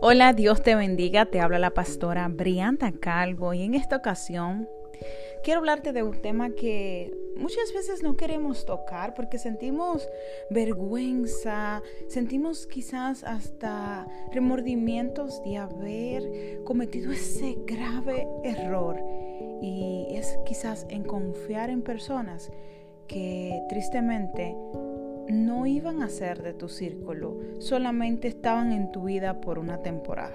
Hola, Dios te bendiga. Te habla la pastora Brianda Calvo y en esta ocasión quiero hablarte de un tema que muchas veces no queremos tocar porque sentimos vergüenza, sentimos quizás hasta remordimientos de haber cometido ese grave error y es quizás en confiar en personas que tristemente no iban a ser de tu círculo, solamente estaban en tu vida por una temporada.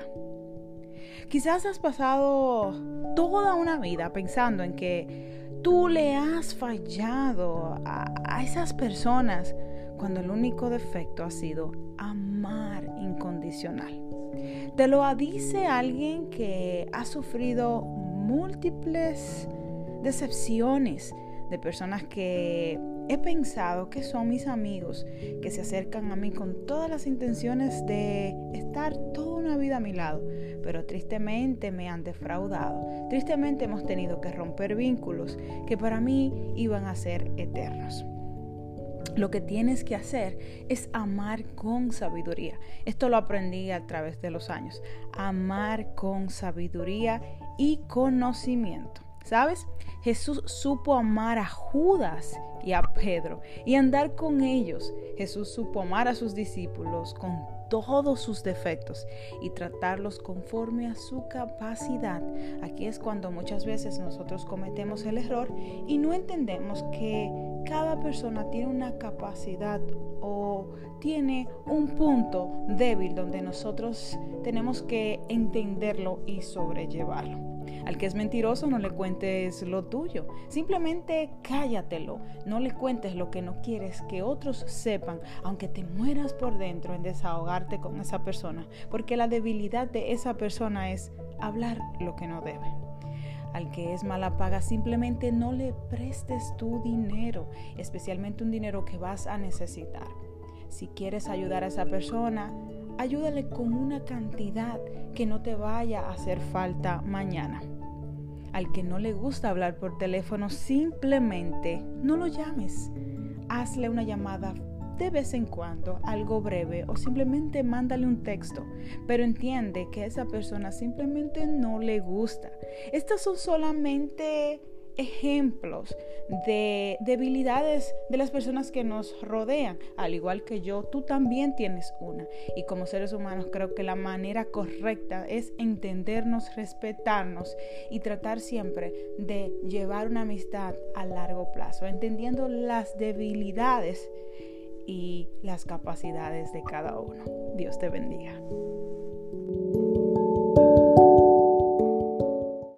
Quizás has pasado toda una vida pensando en que tú le has fallado a, esas personas cuando el único defecto ha sido amar incondicional. Te lo dice alguien que ha sufrido múltiples decepciones de personas que He pensado que son mis amigos que se acercan a mí con todas las intenciones de estar toda una vida a mi lado, pero tristemente me han defraudado. Tristemente hemos tenido que romper vínculos que para mí iban a ser eternos. Lo que tienes que hacer es amar con sabiduría. Esto lo aprendí a través de los años. Amar con sabiduría y conocimiento. ¿Sabes? Jesús supo amar a Judas y a Pedro y andar con ellos. Jesús supo amar a sus discípulos con todos sus defectos y tratarlos conforme a su capacidad. Aquí es cuando muchas veces nosotros cometemos el error y no entendemos que cada persona tiene una capacidad o tiene un punto débil donde nosotros tenemos que entenderlo y sobrellevarlo. Al que es mentiroso no le cuentes lo tuyo. Simplemente cállatelo. No le cuentes lo que no quieres que otros sepan, aunque te mueras por dentro en desahogarte con esa persona. Porque la debilidad de esa persona es hablar lo que no debe. Al que es mala paga, simplemente no le prestes tu dinero, especialmente un dinero que vas a necesitar. Si quieres ayudar a esa persona, ayúdale con una cantidad que no te vaya a hacer falta mañana. Al que no le gusta hablar por teléfono, simplemente no lo llames. Hazle una llamada de vez en cuando, algo breve, o simplemente mándale un texto, pero entiende que a esa persona simplemente no le gusta. Estas son solamente ejemplos de debilidades de las personas que nos rodean. Al igual que yo, tú también tienes una. Y como seres humanos creo que la manera correcta es entendernos, respetarnos y tratar siempre de llevar una amistad a largo plazo, entendiendo las debilidades y las capacidades de cada uno. Dios te bendiga.